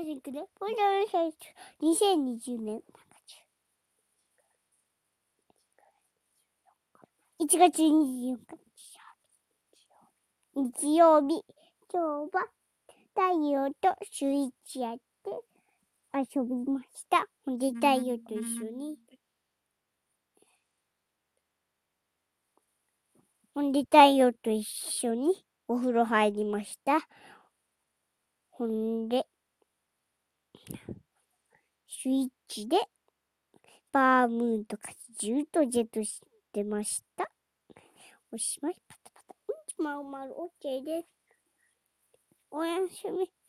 家族で、これは最初、2020年、1月24日、日曜日、今日は太陽とスイッチやって遊びました。ほんで太陽と一緒に。ほんで太陽と一緒にお風呂入りました。ほんで、スイッチでバームーンとかジュートジェットしてました。おしまい、パタパタ。うんちまうまる、オッケーです。おやすみ。